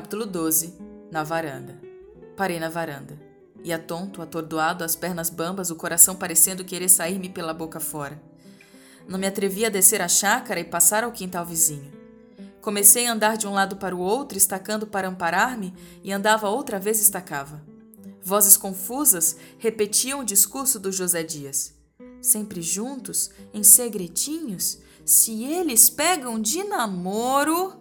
Capítulo 12 Na varanda. Parei na varanda. Ia tonto, atordoado, as pernas bambas, o coração parecendo querer sair-me pela boca fora. Não me atrevia a descer a chácara e passar ao quintal vizinho. Comecei a andar de um lado para o outro, estacando para amparar-me, e andava outra vez estacava. Vozes confusas repetiam o discurso do José Dias. Sempre juntos, em segredinhos, se eles pegam de namoro.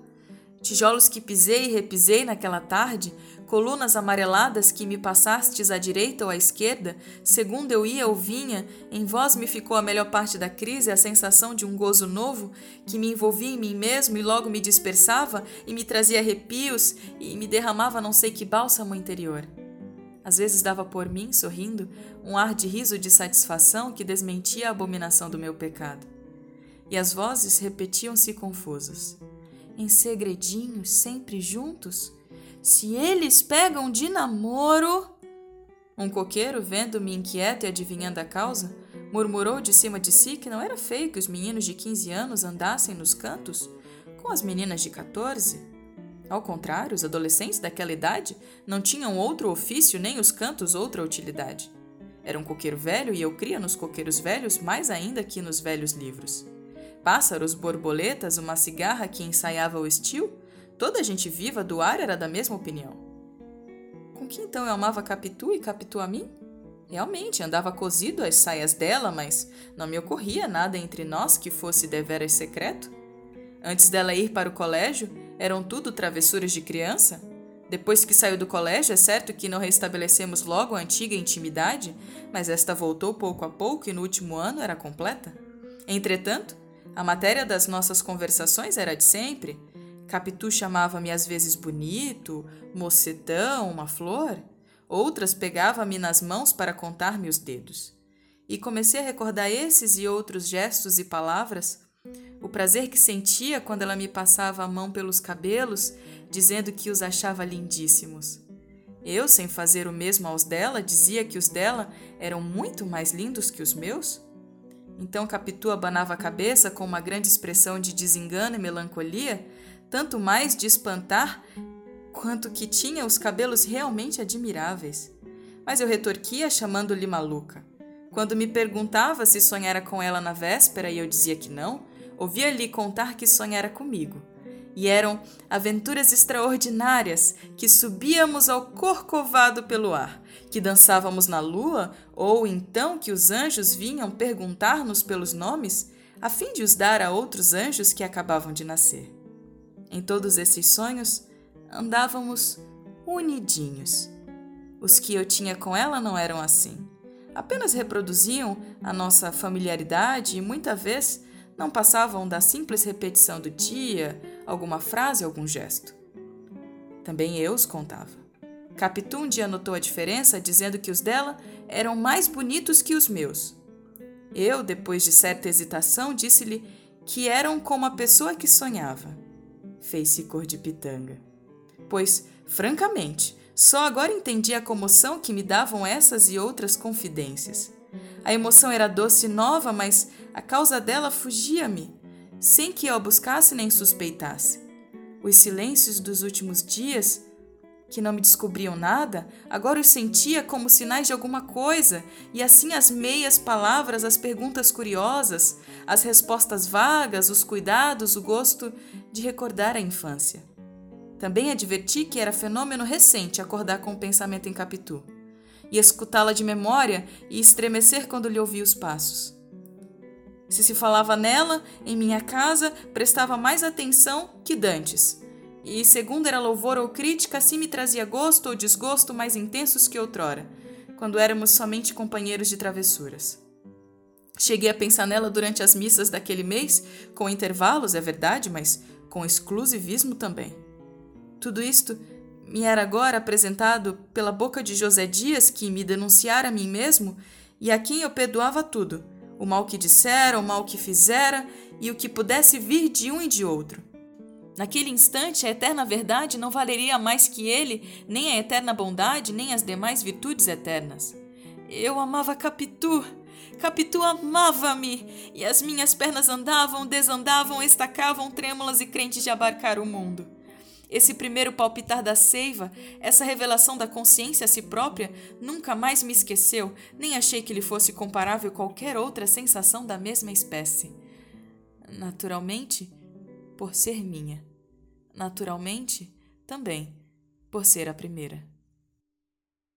Tijolos que pisei e repisei naquela tarde, colunas amareladas que me passastes à direita ou à esquerda, segundo eu ia ou vinha, em vós me ficou a melhor parte da crise, a sensação de um gozo novo que me envolvia em mim mesmo e logo me dispersava e me trazia arrepios e me derramava não sei que bálsamo interior. Às vezes dava por mim, sorrindo, um ar de riso de satisfação que desmentia a abominação do meu pecado. E as vozes repetiam-se confusas em segredinhos, sempre juntos? Se eles pegam de namoro. Um coqueiro, vendo-me inquieto e adivinhando a causa, murmurou de cima de si que não era feio que os meninos de 15 anos andassem nos cantos com as meninas de 14. Ao contrário, os adolescentes daquela idade não tinham outro ofício nem os cantos outra utilidade. Era um coqueiro velho e eu cria nos coqueiros velhos mais ainda que nos velhos livros pássaros, borboletas, uma cigarra que ensaiava o estilo, toda a gente viva do ar era da mesma opinião. Com que então eu amava Capitu e Capitu a mim? Realmente, andava cozido às saias dela, mas não me ocorria nada entre nós que fosse deveras secreto. Antes dela ir para o colégio, eram tudo travessuras de criança. Depois que saiu do colégio, é certo que não restabelecemos logo a antiga intimidade, mas esta voltou pouco a pouco e no último ano era completa. Entretanto, a matéria das nossas conversações era de sempre. Capitu chamava-me às vezes bonito, mocetão, uma flor. Outras pegava-me nas mãos para contar-me os dedos. E comecei a recordar esses e outros gestos e palavras. O prazer que sentia quando ela me passava a mão pelos cabelos, dizendo que os achava lindíssimos. Eu, sem fazer o mesmo aos dela, dizia que os dela eram muito mais lindos que os meus. Então Capitu abanava a cabeça com uma grande expressão de desengano e melancolia, tanto mais de espantar quanto que tinha os cabelos realmente admiráveis. Mas eu retorquia chamando-lhe maluca. Quando me perguntava se sonhara com ela na véspera e eu dizia que não, ouvia-lhe contar que sonhara comigo. E eram aventuras extraordinárias que subíamos ao corcovado pelo ar, que dançávamos na lua, ou então que os anjos vinham perguntar-nos pelos nomes, a fim de os dar a outros anjos que acabavam de nascer. Em todos esses sonhos, andávamos unidinhos. Os que eu tinha com ela não eram assim. Apenas reproduziam a nossa familiaridade e muita vez não passavam da simples repetição do dia, alguma frase, algum gesto. Também eu os contava. Capitu um dia notou a diferença, dizendo que os dela eram mais bonitos que os meus. Eu, depois de certa hesitação, disse-lhe que eram como a pessoa que sonhava. Fez-se cor de pitanga. Pois, francamente, só agora entendi a comoção que me davam essas e outras confidências. A emoção era doce e nova, mas a causa dela fugia-me, sem que eu a buscasse nem suspeitasse. Os silêncios dos últimos dias que não me descobriam nada, agora os sentia como sinais de alguma coisa, e assim as meias palavras, as perguntas curiosas, as respostas vagas, os cuidados, o gosto de recordar a infância. Também adverti que era fenômeno recente acordar com o pensamento em Capitu, e escutá-la de memória e estremecer quando lhe ouvia os passos. Se se falava nela, em minha casa, prestava mais atenção que dantes e, segundo era louvor ou crítica, assim me trazia gosto ou desgosto mais intensos que outrora, quando éramos somente companheiros de travessuras. Cheguei a pensar nela durante as missas daquele mês, com intervalos, é verdade, mas com exclusivismo também. Tudo isto me era agora apresentado pela boca de José Dias, que me denunciara a mim mesmo e a quem eu perdoava tudo, o mal que dissera, o mal que fizera e o que pudesse vir de um e de outro. Naquele instante, a eterna verdade não valeria mais que ele, nem a eterna bondade, nem as demais virtudes eternas. Eu amava Capitu. Capitu amava-me, e as minhas pernas andavam, desandavam, estacavam, trêmulas e crentes de abarcar o mundo. Esse primeiro palpitar da seiva, essa revelação da consciência a si própria, nunca mais me esqueceu, nem achei que lhe fosse comparável qualquer outra sensação da mesma espécie. Naturalmente, por ser minha. Naturalmente, também, por ser a primeira.